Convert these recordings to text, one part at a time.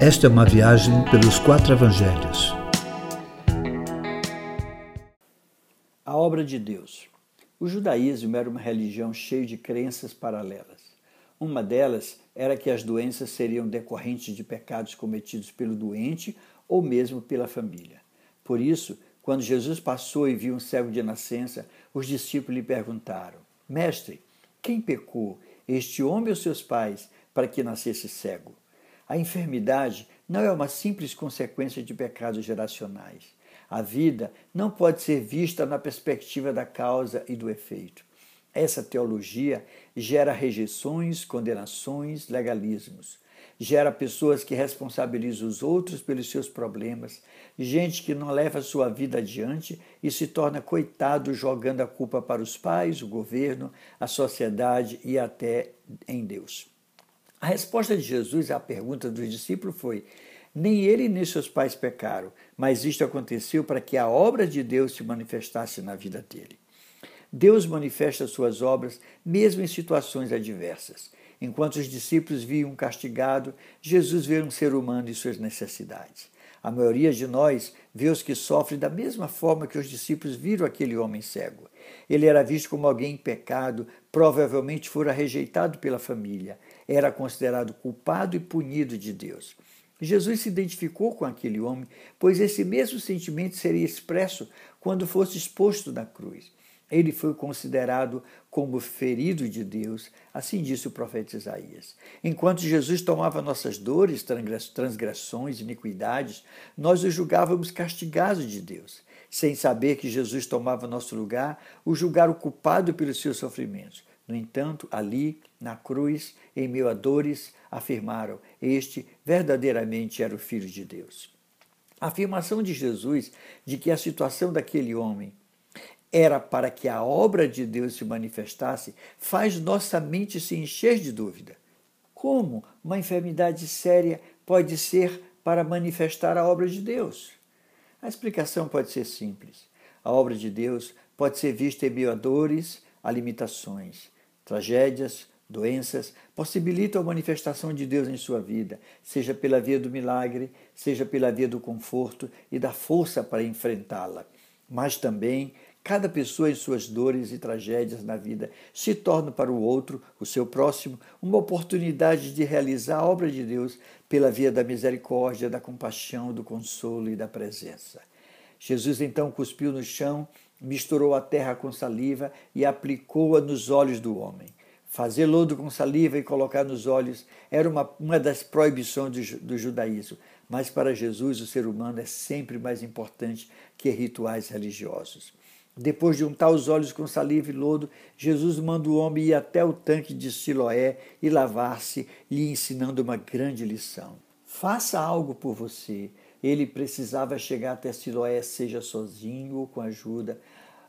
Esta é uma viagem pelos quatro evangelhos. A obra de Deus. O judaísmo era uma religião cheia de crenças paralelas. Uma delas era que as doenças seriam decorrentes de pecados cometidos pelo doente ou mesmo pela família. Por isso, quando Jesus passou e viu um cego de nascença, os discípulos lhe perguntaram: Mestre, quem pecou, este homem ou seus pais, para que nascesse cego? A enfermidade não é uma simples consequência de pecados geracionais. A vida não pode ser vista na perspectiva da causa e do efeito. Essa teologia gera rejeições, condenações, legalismos. Gera pessoas que responsabilizam os outros pelos seus problemas, gente que não leva sua vida adiante e se torna coitado jogando a culpa para os pais, o governo, a sociedade e até em Deus. A resposta de Jesus à pergunta dos discípulos foi: Nem ele nem seus pais pecaram, mas isto aconteceu para que a obra de Deus se manifestasse na vida dele. Deus manifesta suas obras mesmo em situações adversas. Enquanto os discípulos viam um castigado, Jesus vê um ser humano e suas necessidades. A maioria de nós vê os que sofrem da mesma forma que os discípulos viram aquele homem cego. Ele era visto como alguém em pecado, provavelmente fora rejeitado pela família, era considerado culpado e punido de Deus. Jesus se identificou com aquele homem, pois esse mesmo sentimento seria expresso quando fosse exposto na cruz. Ele foi considerado como ferido de Deus, assim disse o profeta Isaías. Enquanto Jesus tomava nossas dores, transgressões, iniquidades, nós o julgávamos castigado de Deus. Sem saber que Jesus tomava nosso lugar, o julgaram culpado pelos seus sofrimentos. No entanto, ali, na cruz, em meio a dores, afirmaram: Este verdadeiramente era o Filho de Deus. A afirmação de Jesus de que a situação daquele homem era para que a obra de Deus se manifestasse faz nossa mente se encher de dúvida. Como uma enfermidade séria pode ser para manifestar a obra de Deus? A explicação pode ser simples. A obra de Deus pode ser vista em meio a dores, a limitações tragédias, doenças, possibilitam a manifestação de Deus em sua vida, seja pela via do milagre, seja pela via do conforto e da força para enfrentá-la. Mas também cada pessoa em suas dores e tragédias na vida se torna para o outro, o seu próximo, uma oportunidade de realizar a obra de Deus pela via da misericórdia, da compaixão, do consolo e da presença. Jesus então cuspiu no chão misturou a terra com saliva e aplicou-a nos olhos do homem. Fazer lodo com saliva e colocar nos olhos era uma, uma das proibições do, do judaísmo, mas para Jesus o ser humano é sempre mais importante que rituais religiosos. Depois de untar os olhos com saliva e lodo, Jesus manda o homem ir até o tanque de Siloé e lavar-se, lhe ensinando uma grande lição. Faça algo por você ele precisava chegar até Siloé, seja sozinho ou com ajuda,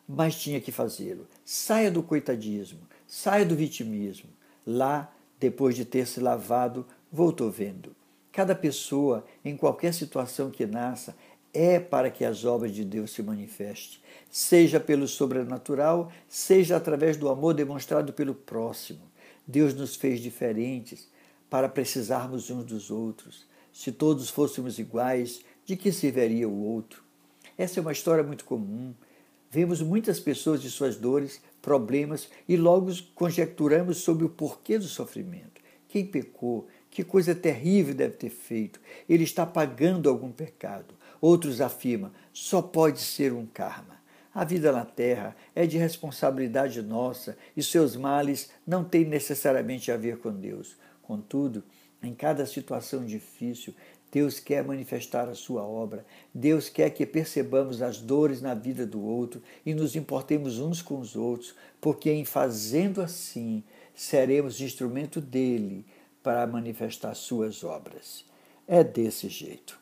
mas tinha que fazê-lo. Saia do coitadismo, saia do vitimismo. Lá, depois de ter se lavado, voltou vendo. Cada pessoa, em qualquer situação que nasça, é para que as obras de Deus se manifestem, seja pelo sobrenatural, seja através do amor demonstrado pelo próximo. Deus nos fez diferentes para precisarmos uns dos outros. Se todos fôssemos iguais, de que serviria o outro? Essa é uma história muito comum. Vemos muitas pessoas de suas dores, problemas e logo conjecturamos sobre o porquê do sofrimento. Quem pecou? Que coisa terrível deve ter feito? Ele está pagando algum pecado. Outros afirmam: só pode ser um karma. A vida na Terra é de responsabilidade nossa e seus males não têm necessariamente a ver com Deus. Contudo, em cada situação difícil, Deus quer manifestar a sua obra. Deus quer que percebamos as dores na vida do outro e nos importemos uns com os outros, porque em fazendo assim, seremos instrumento dele para manifestar suas obras. É desse jeito.